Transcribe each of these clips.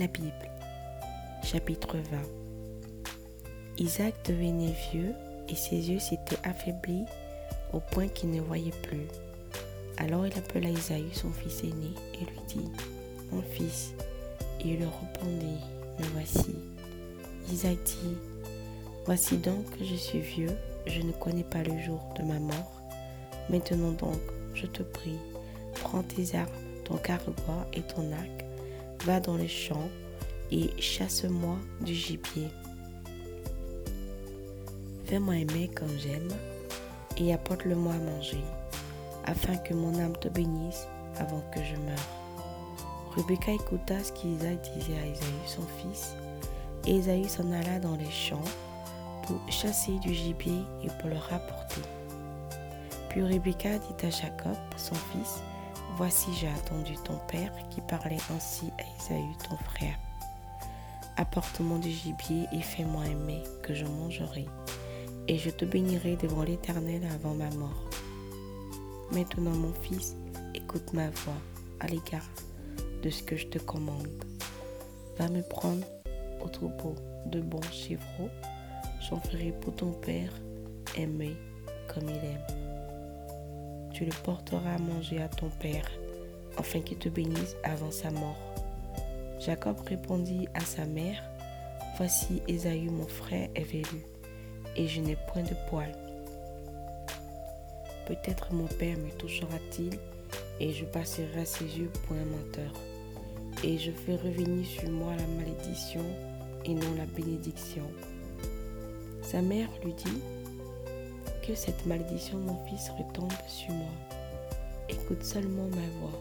La Bible, chapitre 20. Isaac devenait vieux et ses yeux s'étaient affaiblis au point qu'il ne voyait plus. Alors il appela Isaïe, son fils aîné, et lui dit, Mon fils. Et il répondit, Me voici. Isaac dit, Voici donc que je suis vieux, je ne connais pas le jour de ma mort. Maintenant donc, je te prie, prends tes armes, ton carquois et ton arc, va dans les champs et chasse-moi du gibier. Fais-moi aimer comme j'aime et apporte-le-moi à manger, afin que mon âme te bénisse avant que je meure. Rebecca écouta ce qu'Isaac disait à Isaïe, son fils, et Isaïe s'en alla dans les champs pour chasser du gibier et pour le rapporter. Puis Rebecca dit à Jacob, son fils, Voici j'ai attendu ton père qui parlait ainsi à Isaïe ton frère. Apporte-moi du gibier et fais-moi aimer, que je mangerai, et je te bénirai devant l'Éternel avant ma mort. Maintenant mon fils, écoute ma voix à l'égard de ce que je te commande. Va me prendre au troupeau de bons chevreaux, j'en ferai pour ton père aimer comme il aime tu le porteras à manger à ton père, afin qu'il te bénisse avant sa mort. Jacob répondit à sa mère, Voici Ésaü mon frère est velu, et je n'ai point de poils. Peut-être mon père me touchera-t-il, et je passerai ses yeux pour un menteur. Et je fais revenir sur moi la malédiction et non la bénédiction. Sa mère lui dit, que cette malédiction, mon fils, retombe sur moi. Écoute seulement ma voix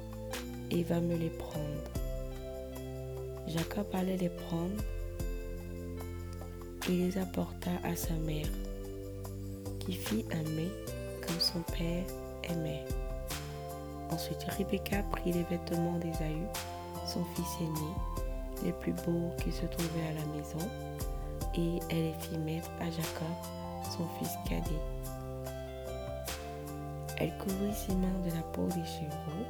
et va me les prendre. Jacob allait les prendre et les apporta à sa mère, qui fit aimer comme son père aimait. Ensuite, Rebecca prit les vêtements d'Ésaü, son fils aîné, les plus beaux qui se trouvaient à la maison, et elle les fit mettre à Jacob, son fils cadet. Elle couvrit ses mains de la peau des chevreaux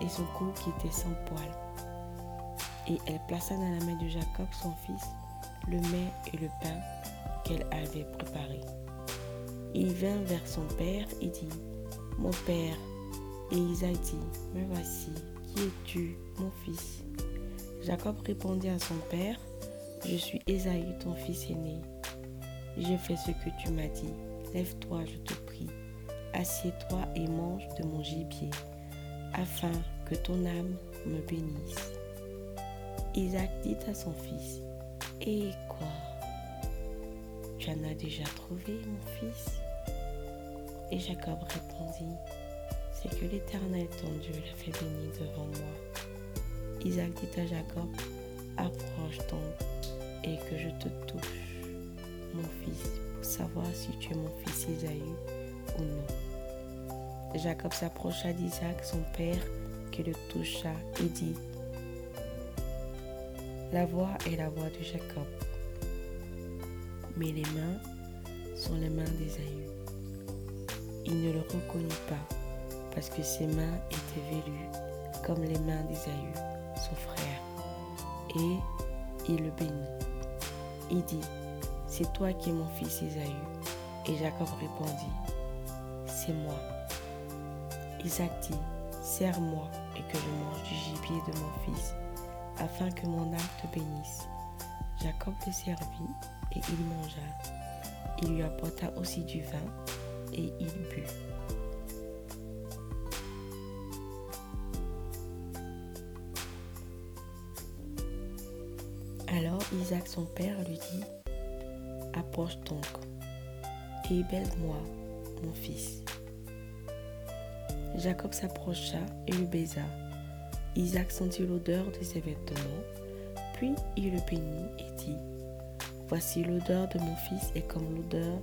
et son cou qui était sans poils. Et elle plaça dans la main de Jacob, son fils, le mets et le pain qu'elle avait préparé. Il vint vers son père et dit, Mon père. Et Isaac dit, Me voici, qui es-tu, mon fils? Jacob répondit à son père, Je suis Ésaü, ton fils aîné. J'ai fait ce que tu m'as dit. Lève-toi, je te prie assieds-toi et mange de mon gibier, afin que ton âme me bénisse. Isaac dit à son fils, Et quoi? Tu en as déjà trouvé, mon fils Et Jacob répondit, C'est que l'Éternel, ton Dieu, l'a fait bénir devant moi. Isaac dit à Jacob, Approche donc et que je te touche, mon fils, pour savoir si tu es mon fils Isaïe Jacob s'approcha d'Isaac, son père, qui le toucha et dit, La voix est la voix de Jacob, mais les mains sont les mains d'Ésaü. Il ne le reconnut pas, parce que ses mains étaient vélues comme les mains d'Ésaü, son frère. Et il le bénit. Il dit, C'est toi qui es mon fils Ésaü. Et Jacob répondit, c'est moi. Isaac dit, Serre-moi et que je mange du gibier de mon fils, afin que mon âme te bénisse. Jacob le servit et il mangea. Il lui apporta aussi du vin et il but. Alors Isaac son père lui dit, Approche donc et baise-moi, mon fils. Jacob s'approcha et le baisa. Isaac sentit l'odeur de ses vêtements, puis il le bénit et dit, Voici l'odeur de mon fils est comme l'odeur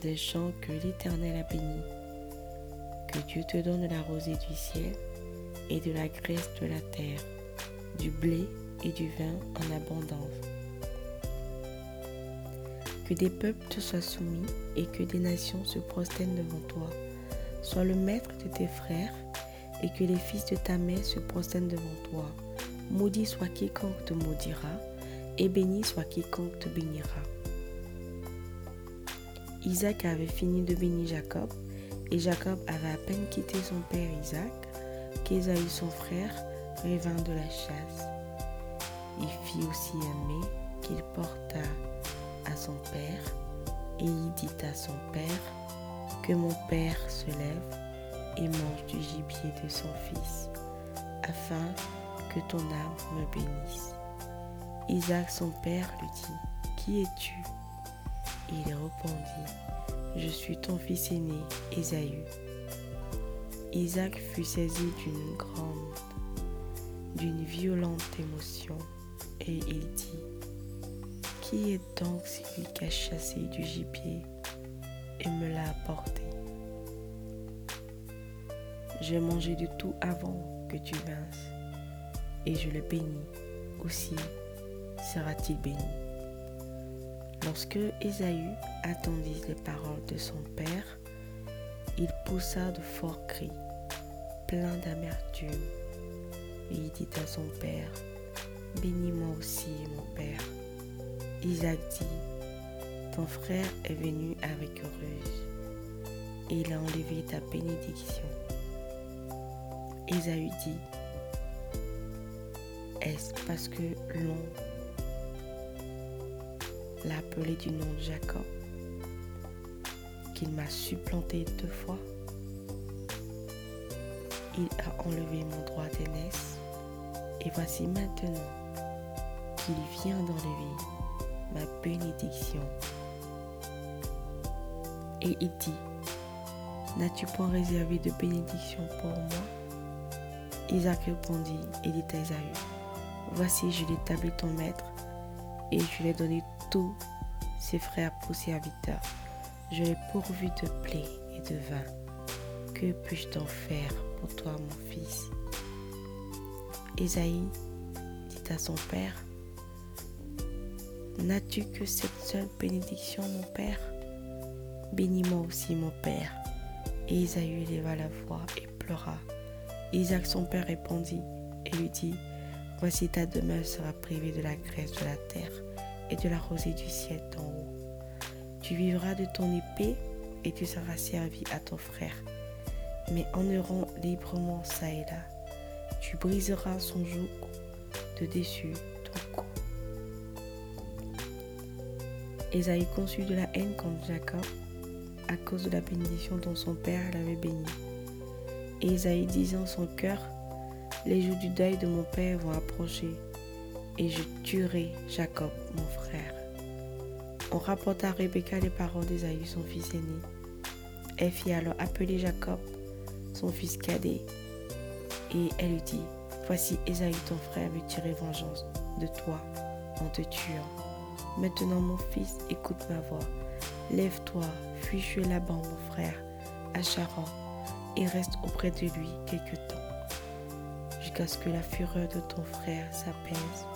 des champs que l'Éternel a bénis. Que Dieu te donne la rosée du ciel et de la graisse de la terre, du blé et du vin en abondance. Que des peuples te soient soumis et que des nations se prosternent devant toi. Sois le maître de tes frères et que les fils de ta mère se prosternent devant toi. Maudit soit quiconque te maudira, et béni soit quiconque te bénira. Isaac avait fini de bénir Jacob, et Jacob avait à peine quitté son père Isaac qu'Ésaü son frère revint de la chasse. Il fit aussi aimer qu'il porta à son père, et il dit à son père, que mon père se lève et mange du gibier de son fils, afin que ton âme me bénisse. Isaac son père lui dit, Qui es-tu? Il répondit, Je suis ton fils aîné, Ésaü. Isaac fut saisi d'une grande, d'une violente émotion, et il dit, Qui est donc celui qui a chassé du gibier me l'a apporté J'ai mangé du tout avant que tu vinsses, et je le bénis aussi sera-t-il béni. Lorsque Ésaü attendit les paroles de son père, il poussa de forts cris, pleins d'amertume, et il dit à son père, Bénis-moi aussi, mon père. Isaac dit, Ton frère est venu avec ruse, et il a enlevé ta bénédiction. Ésaü dit, Est-ce parce que l'on l'a appelé du nom de Jacob, qu'il m'a supplanté deux fois? Il a enlevé mon droit d'aînesse, et voici maintenant qu'il vient d'enlever ma bénédiction. Et il dit, N'as-tu point réservé de bénédiction pour moi? Isaac répondit et dit à Esaü, Voici, je l'établis ton maître, et je lui ai donné tous ses frères pour serviteurs. Je l'ai pourvu de blé et de vin. Que puis-je t'en faire pour toi, mon fils? Esaïe dit à son père, N'as-tu que cette seule bénédiction, mon père? Bénis-moi aussi, mon père. Et Esaü éleva la voix et pleura. Isaac, son père, répondit et lui dit, Voici ta demeure sera privée de la graisse de la terre et de la rosée du ciel d'en haut. Tu vivras de ton épée et tu seras servi à ton frère. Mais en errant librement ça et là, tu briseras son joug de dessus ton cou. Esaïe conçut de la haine contre Jacob à cause de la bénédiction dont son père l'avait béni. Et Esaïe disait en son cœur, les jours du deuil de mon père vont approcher et je tuerai Jacob, mon frère. On rapporta à Rebecca les paroles d'Esaü, son fils aîné. Elle fit alors appeler Jacob, son fils cadet, et elle lui dit, Voici Esaü ton frère veut tirer vengeance de toi en te tuant. Maintenant mon fils, écoute ma voix. Lève-toi, fuis chez là-bas mon frère, à Charan, et reste auprès de lui quelque temps, jusqu'à ce que la fureur de ton frère s'apaise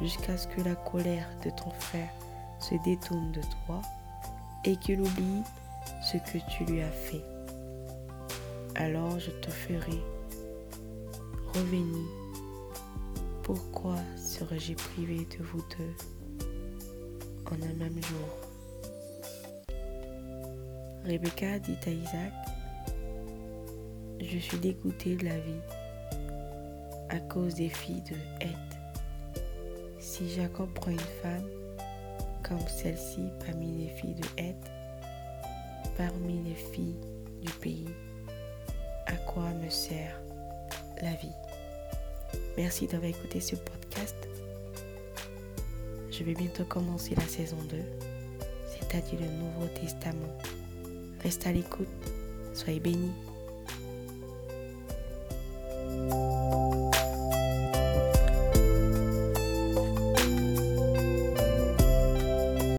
jusqu'à ce que la colère de ton frère se détourne de toi et qu'il oublie ce que tu lui as fait. Alors je te ferai revenir. Pourquoi serais-je privé de vous deux en un même jour? Rebecca dit à Isaac, je suis dégoûtée de la vie à cause des filles de Heth si Jacob prend une femme comme celle-ci parmi les filles de Heth, parmi les filles du pays, à quoi me sert la vie? Merci d'avoir écouté ce podcast. Je vais bientôt commencer la saison 2, c'est-à-dire le Nouveau Testament. Reste à l'écoute, soyez bénis.